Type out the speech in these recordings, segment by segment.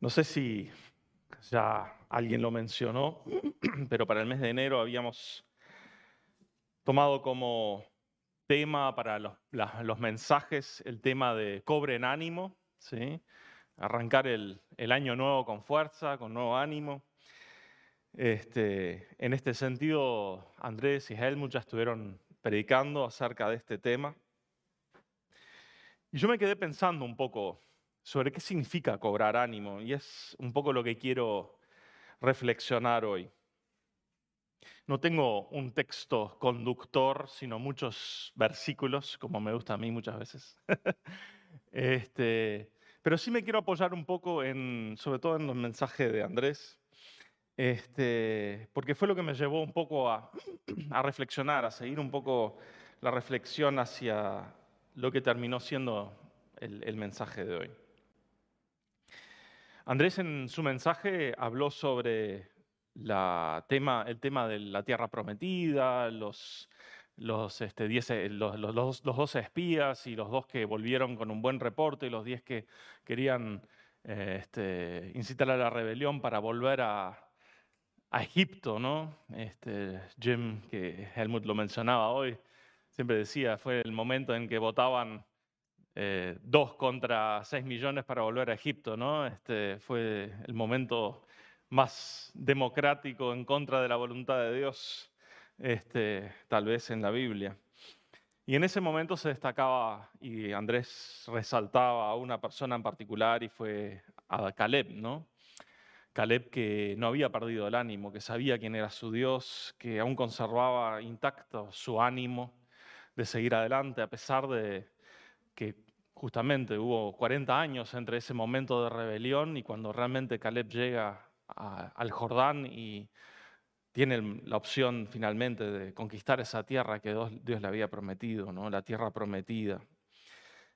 No sé si ya alguien lo mencionó, pero para el mes de enero habíamos tomado como tema para los, mensajes el tema de cobre en ánimo, ¿sí? arrancar el, año nuevo con fuerza, con nuevo ánimo. Este, en este sentido, Andrés y Helmut ya estuvieron predicando acerca de este tema. Y yo me quedé pensando un poco sobre qué significa cobrar ánimo y es un poco lo que quiero reflexionar hoy. No tengo un texto conductor, sino muchos versículos, como me gusta a mí muchas veces. este, pero sí me quiero apoyar un poco en, sobre todo en el mensaje de Andrés, este, porque fue lo que me llevó un poco a reflexionar, a seguir un poco la reflexión hacia lo que terminó siendo el mensaje de hoy. Andrés en su mensaje habló sobre el tema de la tierra prometida, los, los, este, los, los, 12 espías y los dos que volvieron con un buen reporte y los 10 que querían eh, este, incitar a la rebelión para volver a, Egipto, ¿no? Este, Jim, que Helmut lo mencionaba hoy, siempre decía, fue el momento en que votaban eh, dos contra seis millones para volver a Egipto, ¿no? Este, fue el momento más democrático en contra de la voluntad de Dios, este, tal vez en la Biblia. Y en ese momento se destacaba, y Andrés resaltaba a una persona en particular, y fue a Caleb, ¿no? Caleb que no había perdido el ánimo, que sabía quién era su Dios, que aún conservaba intacto su ánimo de seguir adelante, a pesar de que justamente hubo 40 años entre ese momento de rebelión y cuando realmente Caleb llega al Jordán y tiene la opción finalmente de conquistar esa tierra que Dios, le había prometido, ¿no? la tierra prometida.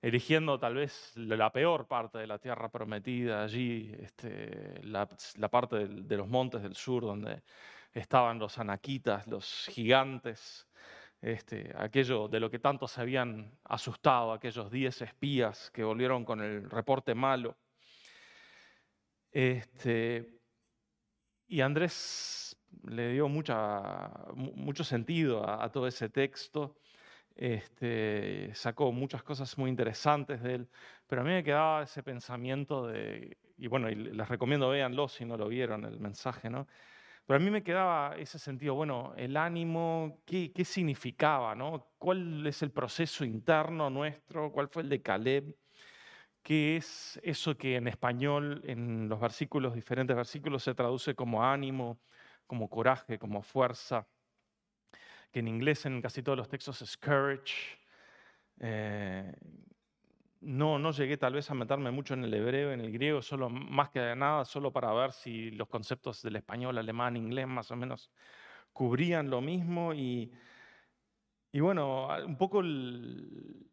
Eligiendo tal vez la peor parte de la tierra prometida, allí este, la, parte de los montes del sur donde estaban los anaquitas, los gigantes, este, aquello de lo que tanto se habían asustado, aquellos diez espías que volvieron con el reporte malo. Este, y Andrés le dio mucho sentido a, todo ese texto, este, sacó muchas cosas muy interesantes de él, pero a mí me quedaba ese pensamiento de, y bueno, les recomiendo véanlo si no lo vieron el mensaje, ¿no? Pero a mí me quedaba ese sentido, bueno, el ánimo, ¿qué, significaba? ¿no? ¿Cuál es el proceso interno nuestro? ¿Cuál fue el de Caleb? ¿Qué es eso que en español, en los versículos, diferentes versículos, se traduce como ánimo, como coraje, como fuerza? Que en inglés en casi todos los textos es courage. Eh, no, no llegué tal vez a meterme mucho en el hebreo, en el griego, solo más que nada, solo para ver si los conceptos del español, alemán, inglés más o menos cubrían lo mismo. Y, y bueno, un poco el,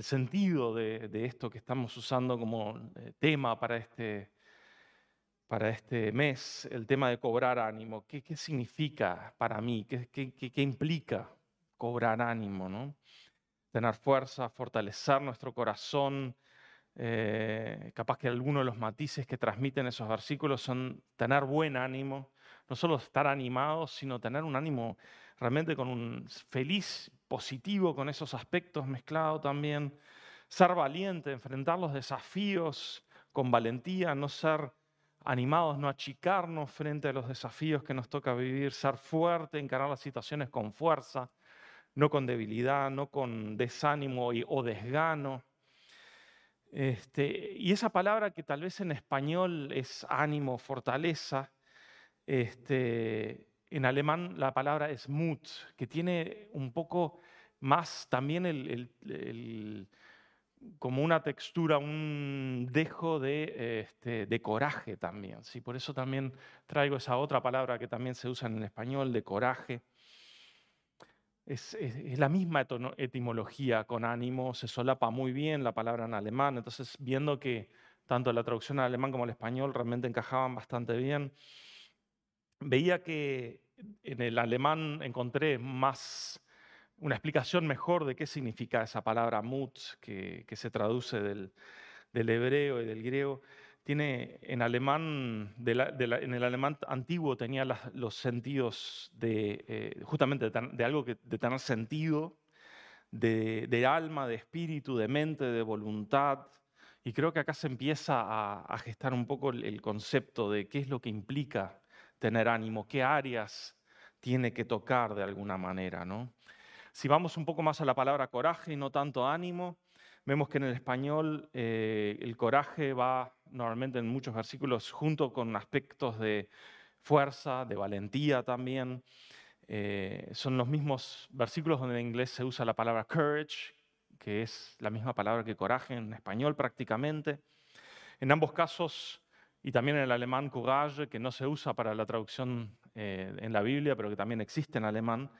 sentido de, esto que estamos usando como eh, tema para este, para este mes, el tema de cobrar ánimo. ¿Qué, qué significa para mí? ¿Qué, qué, qué implica cobrar ánimo? ¿no? Tener fuerza, fortalecer nuestro corazón. Eh, capaz que algunos de los matices que transmiten esos versículos son tener buen ánimo, no solo estar animados, sino tener un ánimo realmente con un feliz, positivo, con esos aspectos mezclados también. Ser valiente, enfrentar los desafíos con valentía, no ser animados, no achicarnos frente a los desafíos que nos toca vivir, ser fuerte, encarar las situaciones con fuerza no con debilidad, no con desánimo o desgano. Este, y esa palabra que tal vez en español es ánimo, fortaleza, este, en alemán la palabra es Mut, que tiene un poco más también el, como una textura, un dejo de, este, de coraje también. ¿sí? Por eso también traigo esa otra palabra que también se usa en español, de coraje. Es, la misma etimología con ánimo, se solapa muy bien la palabra en alemán, entonces viendo que tanto la traducción al alemán como al español realmente encajaban bastante bien, veía que en el alemán encontré más una explicación mejor de qué significa esa palabra Mut, que, se traduce del, del hebreo y del griego, tiene en alemán, en el alemán antiguo tenía los sentidos de, eh, justamente de, algo que, de tener sentido, de, alma, de espíritu, de mente, de voluntad. Y creo que acá se empieza a, gestar un poco el, concepto de qué es lo que implica tener ánimo, qué áreas tiene que tocar de alguna manera. ¿no? Si vamos un poco más a la palabra coraje y no tanto ánimo, vemos que en el español eh, el coraje va normalmente en muchos versículos junto con aspectos de fuerza, de valentía también. Eh, son los mismos versículos donde en inglés se usa la palabra courage, que es la misma palabra que coraje en español prácticamente. En ambos casos, y también en el alemán courage, que no se usa para la traducción eh, en la Biblia, pero que también existe en alemán,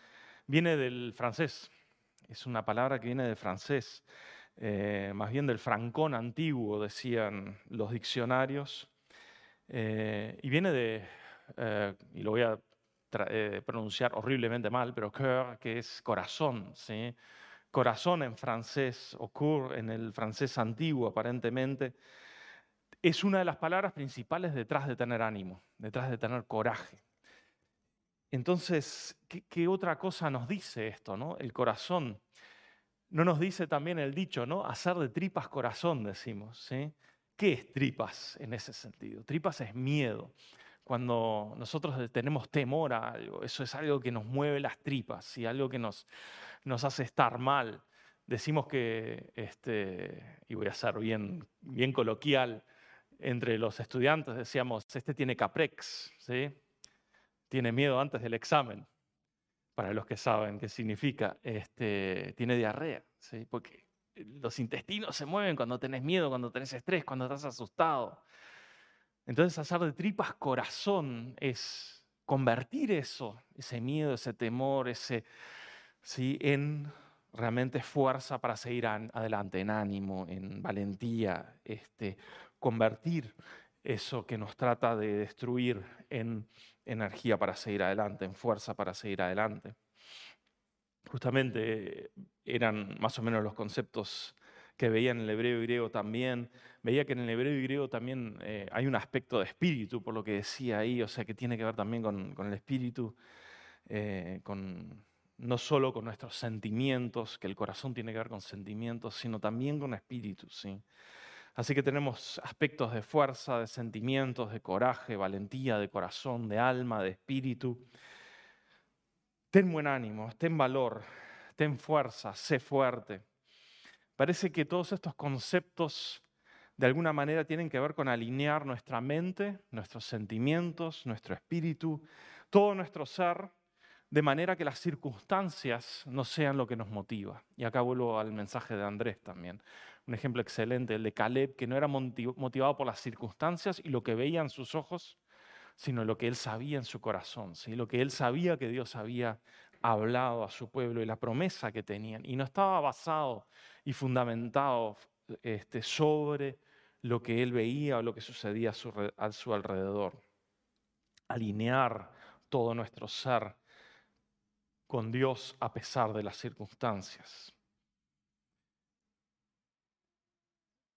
viene del francés. Es una palabra que viene del francés, eh, más bien del francón antiguo, decían los diccionarios, y viene de, y lo voy a eh, pronunciar horriblemente mal, pero cœur, que es corazón, ¿sí? Corazón en francés, o coeur en el francés antiguo aparentemente, es una de las palabras principales detrás de tener ánimo, detrás de tener coraje. Entonces, ¿qué, otra cosa nos dice esto, no? El corazón. No nos dice también el dicho, ¿no? Hacer de tripas corazón, decimos, ¿sí? ¿Qué es tripas en ese sentido? Tripas es miedo cuando nosotros tenemos temor a algo, eso es algo que nos mueve las tripas y algo que nos, hace estar mal. Decimos que, este, y voy a ser bien, bien coloquial, entre los estudiantes decíamos, este tiene caprex, ¿sí? tiene miedo antes del examen, para los que saben qué significa, este, tiene diarrea, ¿sí? porque los intestinos se mueven cuando tenés miedo, cuando tenés estrés, cuando estás asustado. Entonces hacer de tripas corazón es convertir eso, ese miedo, ese temor, ese, ¿sí? en realmente fuerza para seguir adelante, en ánimo, en valentía, este, convertir eso que nos trata de destruir en energía para seguir adelante, en fuerza para seguir adelante. Justamente eran más o menos los conceptos que veía en el hebreo y griego también. Veía que en el hebreo y griego también eh, hay un aspecto de espíritu, por lo que decía ahí, o sea, que tiene que ver también con, el espíritu, eh, con, no solo con nuestros sentimientos, que el corazón tiene que ver con sentimientos, sino también con espíritu, ¿sí? Así que tenemos aspectos de fuerza, de sentimientos, de coraje, valentía, de corazón, de alma, de espíritu. Ten buen ánimo, ten valor, ten fuerza, sé fuerte. Parece que todos estos conceptos de alguna manera tienen que ver con alinear nuestra mente, nuestros sentimientos, nuestro espíritu, todo nuestro ser, de manera que las circunstancias no sean lo que nos motiva. Y acá vuelvo al mensaje de Andrés también. Un ejemplo excelente, el de Caleb, que no era motivado por las circunstancias y lo que veía en sus ojos, sino lo que él sabía en su corazón, ¿sí? lo que él sabía que Dios había hablado a su pueblo y la promesa que tenían. Y no estaba basado y fundamentado este, sobre lo que él veía o lo que sucedía a su, a su alrededor. Alinear todo nuestro ser con Dios a pesar de las circunstancias.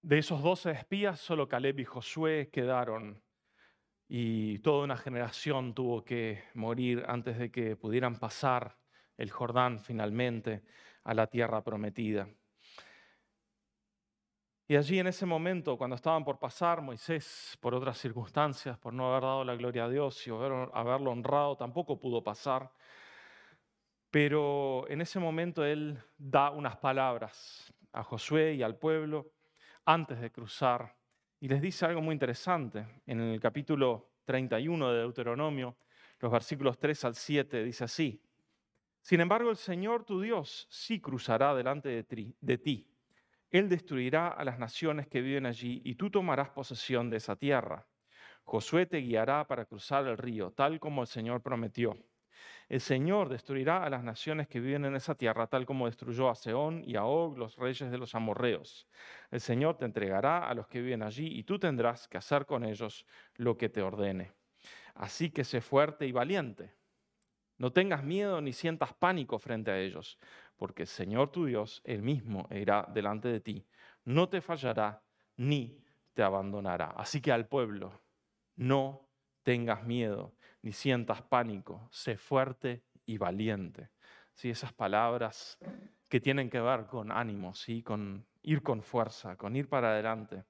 De esos doce espías, solo Caleb y Josué quedaron y toda una generación tuvo que morir antes de que pudieran pasar el Jordán finalmente a la tierra prometida. Y allí en ese momento, cuando estaban por pasar, Moisés, por otras circunstancias, por no haber dado la gloria a Dios y haberlo honrado, tampoco pudo pasar. Pero en ese momento él da unas palabras a Josué y al pueblo antes de cruzar y les dice algo muy interesante. En el capítulo 31 de Deuteronomio, los versículos 3 al 7, dice así. Sin embargo, el Señor tu Dios sí cruzará delante de, de ti. Él destruirá a las naciones que viven allí y tú tomarás posesión de esa tierra. Josué te guiará para cruzar el río, tal como el Señor prometió. El Señor destruirá a las naciones que viven en esa tierra, tal como destruyó a Seón y a Og, los reyes de los amorreos. El Señor te entregará a los que viven allí y tú tendrás que hacer con ellos lo que te ordene. Así que sé fuerte y valiente. No tengas miedo ni sientas pánico frente a ellos, porque el Señor tu Dios, él mismo, irá delante de ti. No te fallará ni te abandonará. Así que al pueblo, no tengas miedo, ni sientas pánico, sé fuerte y valiente. ¿Sí? Esas palabras que tienen que ver con ánimo, ¿sí? con ir con fuerza, con ir para adelante.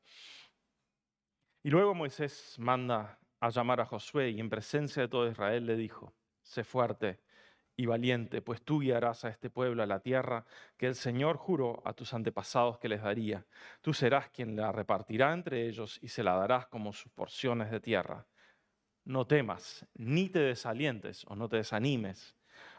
Y luego Moisés manda a llamar a Josué y en presencia de todo Israel le dijo, sé fuerte y valiente, pues tú guiarás a este pueblo a la tierra que el Señor juró a tus antepasados que les daría. Tú serás quien la repartirá entre ellos y se la darás como sus porciones de tierra. No temas, ni te desalientes o no te desanimes,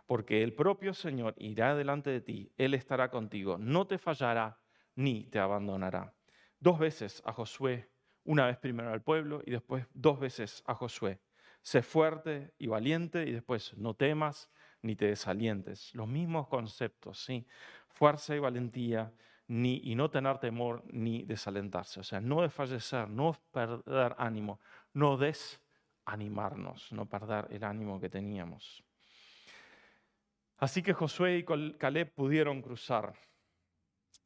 porque el propio Señor irá delante de ti, Él estará contigo, no te fallará ni te abandonará. Dos veces a Josué una vez primero al pueblo y después dos veces a Josué. Sé fuerte y valiente y después no temas ni te desalientes. Los mismos conceptos, ¿sí? Fuerza y valentía ni, y no tener temor ni desalentarse. O sea, no desfallecer, no perder ánimo, no desanimarnos, no perder el ánimo que teníamos. Así que Josué y Caleb pudieron cruzar,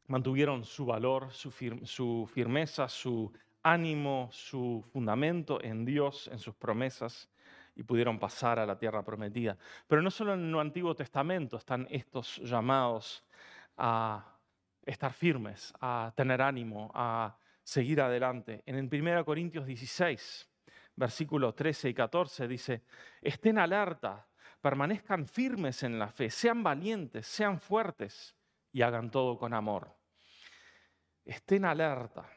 mantuvieron su valor, su, su firmeza, su ánimo, su fundamento en Dios, en sus promesas, y pudieron pasar a la tierra prometida. Pero no solo en el Antiguo Testamento están estos llamados a estar firmes, a tener ánimo, a seguir adelante. En el 1 Corintios 16, versículos 13 y 14 dice, estén alerta, permanezcan firmes en la fe, sean valientes, sean fuertes y hagan todo con amor. Estén alerta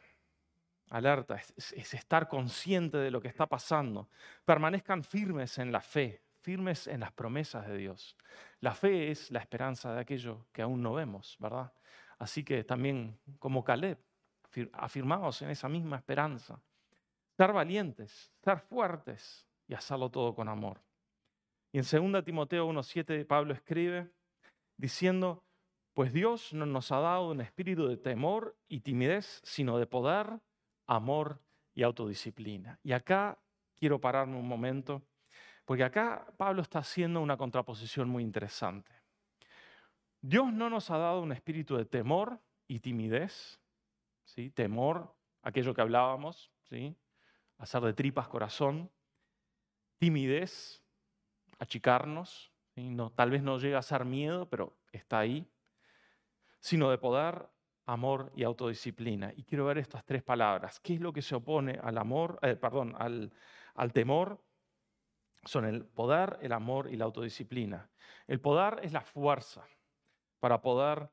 alerta, es, estar consciente de lo que está pasando. Permanezcan firmes en la fe, firmes en las promesas de Dios. La fe es la esperanza de aquello que aún no vemos, ¿verdad? Así que también como Caleb, afirmados en esa misma esperanza. Ser valientes, ser fuertes y hacerlo todo con amor. Y en 2 Timoteo 1.7 Pablo escribe diciendo, pues Dios no nos ha dado un espíritu de temor y timidez, sino de poder, amor y autodisciplina. Y acá quiero pararme un momento, porque acá Pablo está haciendo una contraposición muy interesante. Dios no nos ha dado un espíritu de temor y timidez, ¿sí? temor, aquello que hablábamos, ¿sí? Hacer de tripas corazón, timidez, achicarnos, no, tal vez no llega a ser miedo, pero está ahí, sino de poder amor y autodisciplina. Y quiero ver estas tres palabras. ¿Qué es lo que se opone al amor, eh, perdón, al, al temor? Son el poder, el amor y la autodisciplina. El poder es la fuerza para poder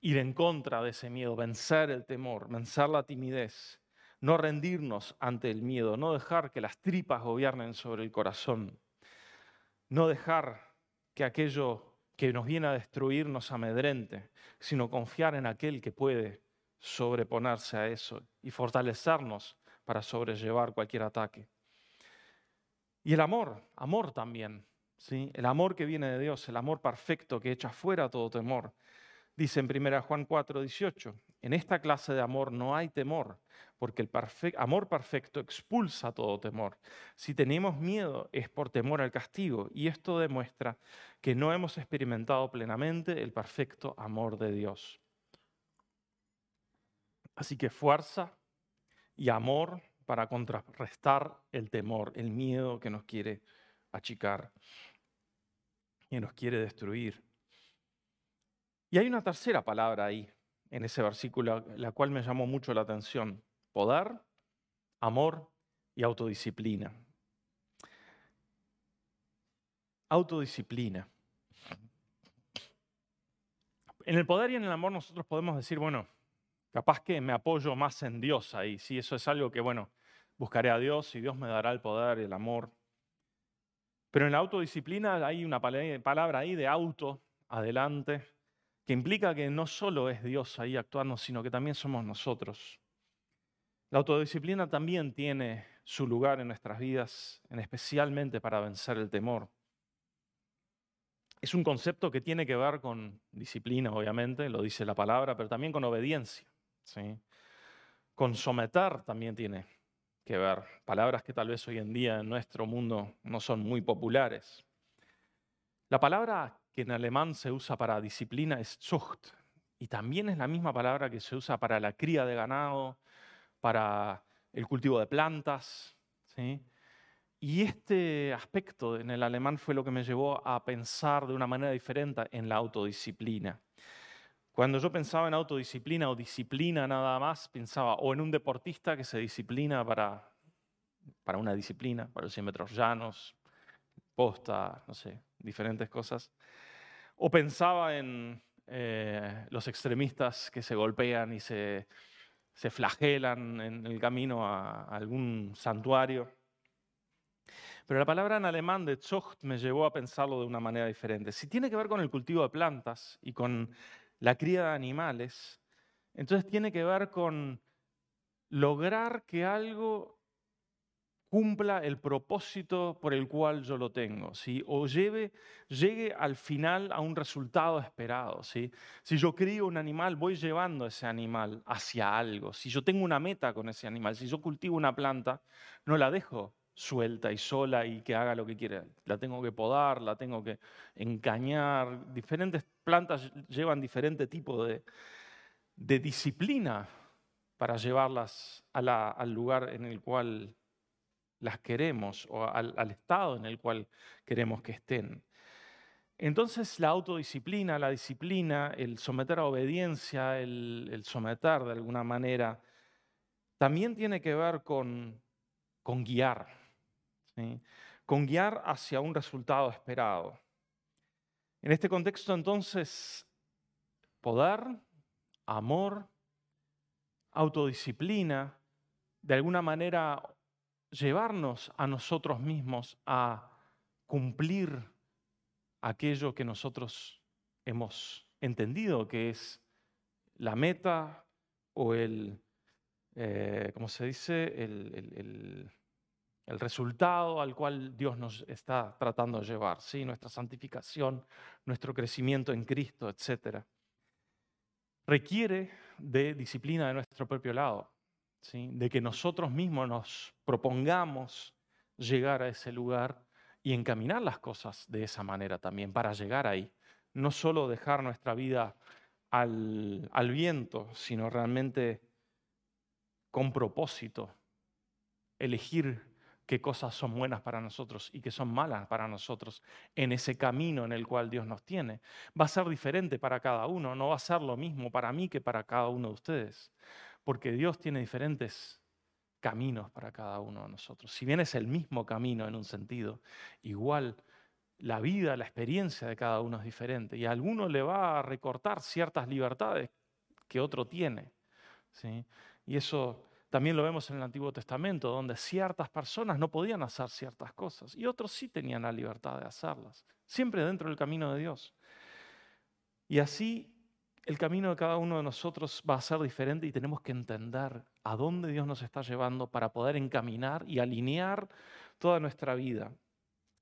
ir en contra de ese miedo, vencer el temor, vencer la timidez, no rendirnos ante el miedo, no dejar que las tripas gobiernen sobre el corazón, no dejar que aquello que nos viene a destruir nos amedrente, sino confiar en aquel que puede sobreponerse a eso y fortalecernos para sobrellevar cualquier ataque. Y el amor, amor también, ¿sí? el amor que viene de Dios, el amor perfecto que echa fuera todo temor. Dice en 1 Juan 4, 18, en esta clase de amor no hay temor, porque el amor perfecto expulsa todo temor. Si tenemos miedo es por temor al castigo, y esto demuestra que no hemos experimentado plenamente el perfecto amor de Dios. Así que fuerza y amor para contrarrestar el temor, el miedo que nos quiere achicar y nos quiere destruir. Y hay una tercera palabra ahí, en ese versículo, la cual me llamó mucho la atención. Poder, amor y autodisciplina. Autodisciplina. En el poder y en el amor nosotros podemos decir, bueno, capaz que me apoyo más en Dios ahí. Sí, eso es algo que, bueno, buscaré a Dios y Dios me dará el poder y el amor. Pero en la autodisciplina hay una palabra ahí de auto, adelante, que implica que no solo es Dios ahí actuando, sino que también somos nosotros. La autodisciplina también tiene su lugar en nuestras vidas, en especialmente para vencer el temor. Es un concepto que tiene que ver con disciplina, obviamente, lo dice la palabra, pero también con obediencia. ¿sí? Con someter también tiene que ver. Palabras que tal vez hoy en día en nuestro mundo no son muy populares. La palabra que en alemán se usa para disciplina es Zucht y también es la misma palabra que se usa para la cría de ganado, para el cultivo de plantas. ¿sí? Y este aspecto en el alemán fue lo que me llevó a pensar de una manera diferente en la autodisciplina. Cuando yo pensaba en autodisciplina o disciplina nada más, pensaba o en un deportista que se disciplina para, para una disciplina, para los 100 metros llanos, posta, no sé, diferentes cosas. O pensaba en eh, los extremistas que se golpean y se, se flagelan en el camino a, algún santuario. Pero la palabra en alemán de Zucht me llevó a pensarlo de una manera diferente. Si tiene que ver con el cultivo de plantas y con la cría de animales, entonces tiene que ver con lograr que algo cumpla el propósito por el cual yo lo tengo, ¿sí? o lleve, llegue al final a un resultado esperado. ¿sí? Si yo crío un animal, voy llevando ese animal hacia algo. Si yo tengo una meta con ese animal, si yo cultivo una planta, no la dejo suelta y sola y que haga lo que quiera. La tengo que podar, la tengo que encañar. Diferentes plantas llevan diferente tipo de, disciplina para llevarlas al lugar en el cual las queremos o al, estado en el cual queremos que estén. Entonces la autodisciplina, la disciplina, el someter a obediencia, el, someter de alguna manera, también tiene que ver con, con guiar, con guiar hacia un resultado esperado. En este contexto entonces, poder, amor, autodisciplina, de alguna manera llevarnos a nosotros mismos a cumplir aquello que nosotros hemos entendido que es la meta o el, eh, ¿cómo se dice? El, resultado al cual Dios nos está tratando de llevar, ¿sí? nuestra santificación, nuestro crecimiento en Cristo, etc. Requiere de disciplina de nuestro propio lado de que nosotros mismos nos propongamos llegar a ese lugar y encaminar las cosas de esa manera también para llegar ahí. No solo dejar nuestra vida al, al viento, sino realmente con propósito, elegir qué cosas son buenas para nosotros y qué son malas para nosotros en ese camino en el cual Dios nos tiene. Va a ser diferente para cada uno, no va a ser lo mismo para mí que para cada uno de ustedes porque Dios tiene diferentes caminos para cada uno de nosotros. Si bien es el mismo camino en un sentido, igual la vida, la experiencia de cada uno es diferente y a alguno le va a recortar ciertas libertades que otro tiene. ¿sí? Y eso también lo vemos en el Antiguo Testamento, donde ciertas personas no podían hacer ciertas cosas y otros sí tenían la libertad de hacerlas, siempre dentro del camino de Dios. Y así el camino de cada uno de nosotros va a ser diferente y tenemos que entender a dónde Dios nos está llevando para poder encaminar y alinear toda nuestra vida.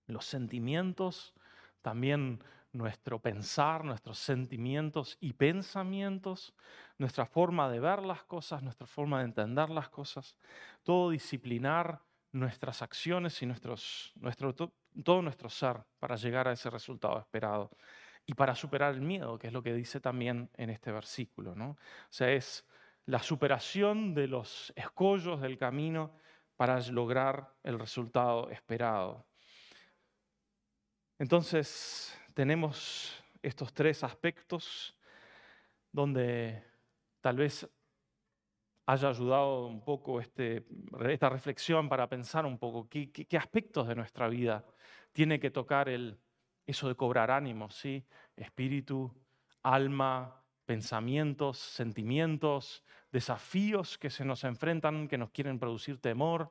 Los sentimientos, también nuestro pensar, nuestros sentimientos y pensamientos, nuestra forma de ver las cosas, nuestra forma de entender las cosas, todo disciplinar nuestras acciones y nuestro, todo nuestro ser para llegar a ese resultado esperado y para superar el miedo, que es lo que dice también en este versículo. ¿no? O sea, es la superación de los escollos del camino para lograr el resultado esperado. Entonces, tenemos estos tres aspectos donde tal vez haya ayudado un poco este, esta reflexión para pensar un poco qué, qué aspectos de nuestra vida tiene que tocar el eso de cobrar ánimo, ¿sí? Espíritu, alma, pensamientos, sentimientos, desafíos que se nos enfrentan, que nos quieren producir temor.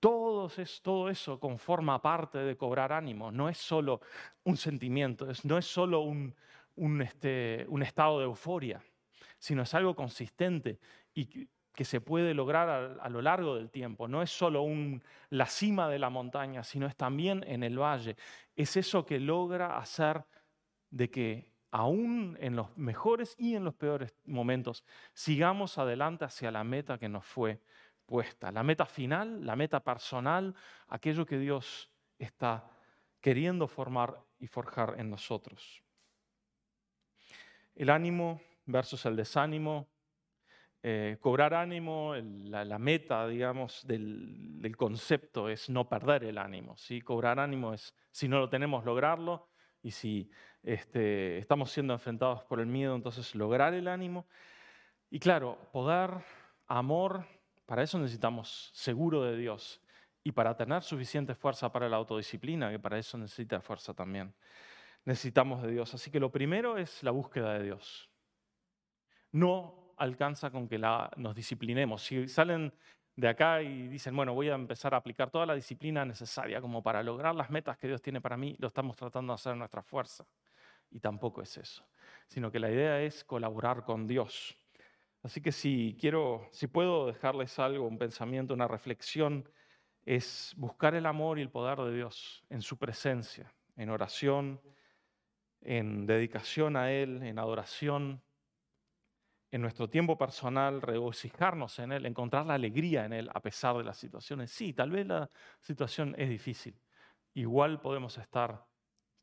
Todo, es, todo eso conforma parte de cobrar ánimo. No es solo un sentimiento, no es solo un, un, este, un estado de euforia, sino es algo consistente y que se puede lograr a, lo largo del tiempo. No es solo la cima de la montaña, sino es también en el valle. Es eso que logra hacer de que aún en los mejores y en los peores momentos sigamos adelante hacia la meta que nos fue puesta. La meta final, la meta personal, aquello que Dios está queriendo formar y forjar en nosotros. El ánimo versus el desánimo. Eh, cobrar ánimo, la, meta, digamos, del, concepto es no perder el ánimo. ¿sí? Cobrar ánimo es, si no lo tenemos, lograrlo. Y si este, estamos siendo enfrentados por el miedo, entonces lograr el ánimo. Y claro, poder, amor, para eso necesitamos seguro de Dios. Y para tener suficiente fuerza para la autodisciplina, que para eso necesita fuerza también, necesitamos de Dios. Así que lo primero es la búsqueda de Dios. No alcanza con que la, nos disciplinemos. Si salen de acá y dicen, bueno, voy a empezar a aplicar toda la disciplina necesaria como para lograr las metas que Dios tiene para mí, lo estamos tratando de hacer en nuestra fuerza. Y tampoco es eso, sino que la idea es colaborar con Dios. Así que si quiero, si puedo dejarles algo, un pensamiento, una reflexión, es buscar el amor y el poder de Dios en su presencia, en oración, en dedicación a Él, en adoración, en nuestro tiempo personal, regocijarnos en Él, encontrar la alegría en Él a pesar de las situaciones. Sí, tal vez la situación es difícil. Igual podemos estar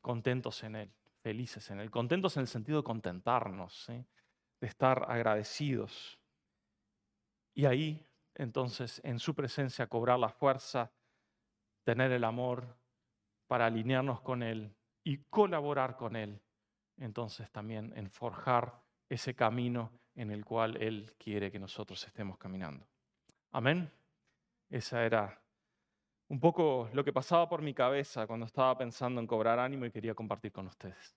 contentos en Él, felices en Él. Contentos en el sentido de contentarnos, de estar agradecidos. Y ahí, entonces, en su presencia, cobrar la fuerza, tener el amor para alinearnos con Él y colaborar con Él. Entonces también en forjar ese camino en el cual Él quiere que nosotros estemos caminando. Amén. Esa era un poco lo que pasaba por mi cabeza cuando estaba pensando en cobrar ánimo y quería compartir con ustedes.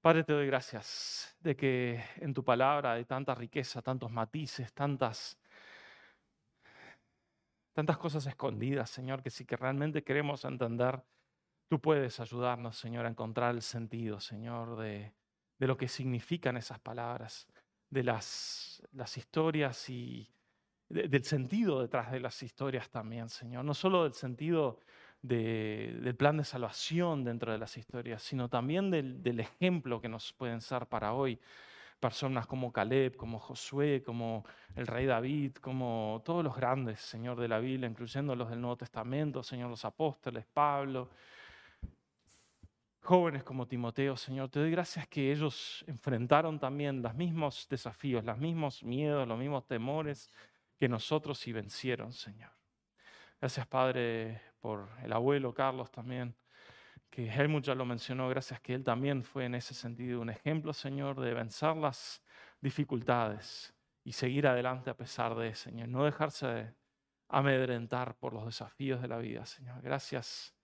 Padre, te doy gracias de que en tu palabra hay tanta riqueza, tantos matices, tantas, tantas cosas escondidas, Señor, que si que realmente queremos entender, tú puedes ayudarnos, Señor, a encontrar el sentido, Señor, de, de lo que significan esas palabras, de las, las historias y del sentido detrás de las historias también, Señor. No solo del sentido del plan de salvación dentro de las historias, sino también del, del ejemplo que nos pueden ser para hoy. Personas como Caleb, como Josué, como el rey David, como todos los grandes, Señor, de la Biblia, incluyendo los del Nuevo Testamento, Señor, los apóstoles, Pablo, jóvenes como Timoteo, Señor, te doy gracias que ellos enfrentaron también los mismos desafíos, los mismos miedos, los mismos temores que nosotros y vencieron, Señor. Gracias, Padre, por el abuelo Carlos también, que Helmut ya lo mencionó, gracias que él también fue en ese sentido un ejemplo, Señor, de vencer las dificultades y seguir adelante a pesar de, Señor, no dejarse amedrentar por los desafíos de la vida, Señor. Gracias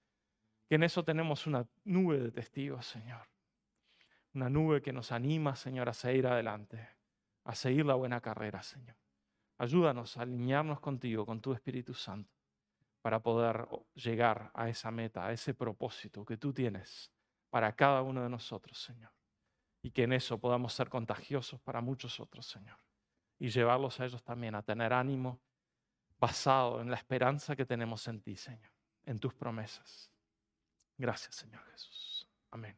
que en eso tenemos una nube de testigos, Señor. Una nube que nos anima, Señor, a seguir adelante, a seguir la buena carrera, Señor. Ayúdanos a alinearnos contigo, con tu Espíritu Santo, para poder llegar a esa meta, a ese propósito que tú tienes para cada uno de nosotros, Señor. Y que en eso podamos ser contagiosos para muchos otros, Señor. Y llevarlos a ellos también a tener ánimo basado en la esperanza que tenemos en ti, Señor, en tus promesas. Gracias, Señor Jesús. Amén.